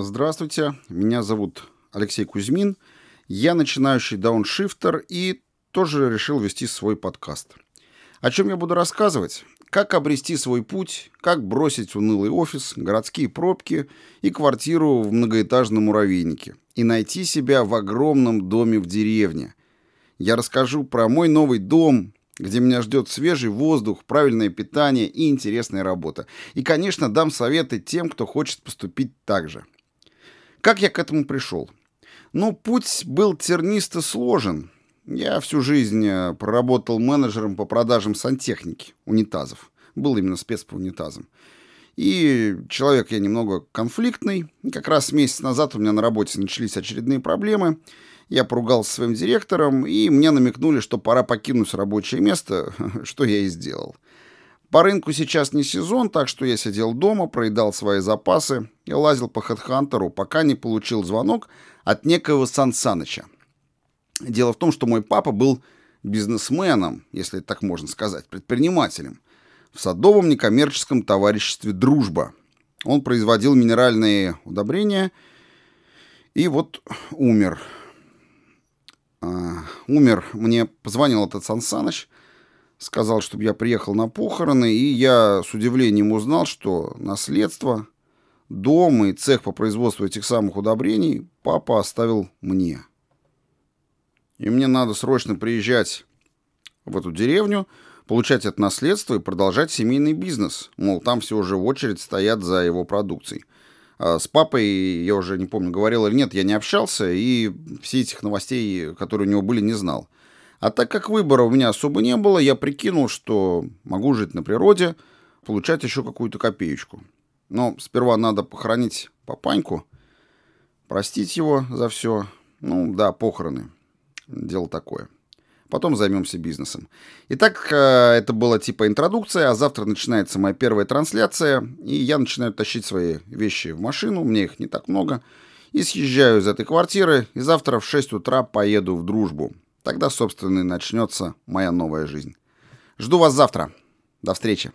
Здравствуйте, меня зовут Алексей Кузьмин. Я начинающий дауншифтер и тоже решил вести свой подкаст. О чем я буду рассказывать? Как обрести свой путь, как бросить унылый офис, городские пробки и квартиру в многоэтажном муравейнике и найти себя в огромном доме в деревне. Я расскажу про мой новый дом, где меня ждет свежий воздух, правильное питание и интересная работа. И, конечно, дам советы тем, кто хочет поступить так же. Как я к этому пришел? Ну, путь был тернисто сложен. Я всю жизнь э, проработал менеджером по продажам сантехники, унитазов. Был именно спец по унитазам. И человек я немного конфликтный. как раз месяц назад у меня на работе начались очередные проблемы. Я поругался со своим директором, и мне намекнули, что пора покинуть рабочее место, что я и сделал. По рынку сейчас не сезон, так что я сидел дома, проедал свои запасы и лазил по HeadHunter, пока не получил звонок от некоего Сан Саныча. Дело в том, что мой папа был бизнесменом, если так можно сказать, предпринимателем, в садовом некоммерческом товариществе «Дружба». Он производил минеральные удобрения и вот умер. А, умер, мне позвонил этот Сан Саныч, сказал, чтобы я приехал на похороны, и я с удивлением узнал, что наследство, дом и цех по производству этих самых удобрений папа оставил мне. И мне надо срочно приезжать в эту деревню, получать это наследство и продолжать семейный бизнес. Мол, там все уже в очередь стоят за его продукцией. А с папой, я уже не помню, говорил или нет, я не общался, и все этих новостей, которые у него были, не знал. А так как выбора у меня особо не было, я прикинул, что могу жить на природе, получать еще какую-то копеечку. Но сперва надо похоронить папаньку, простить его за все. Ну да, похороны. Дело такое. Потом займемся бизнесом. Итак, э, это была типа интродукция, а завтра начинается моя первая трансляция, и я начинаю тащить свои вещи в машину, мне их не так много, и съезжаю из этой квартиры, и завтра в 6 утра поеду в дружбу. Тогда, собственно, и начнется моя новая жизнь. Жду вас завтра. До встречи.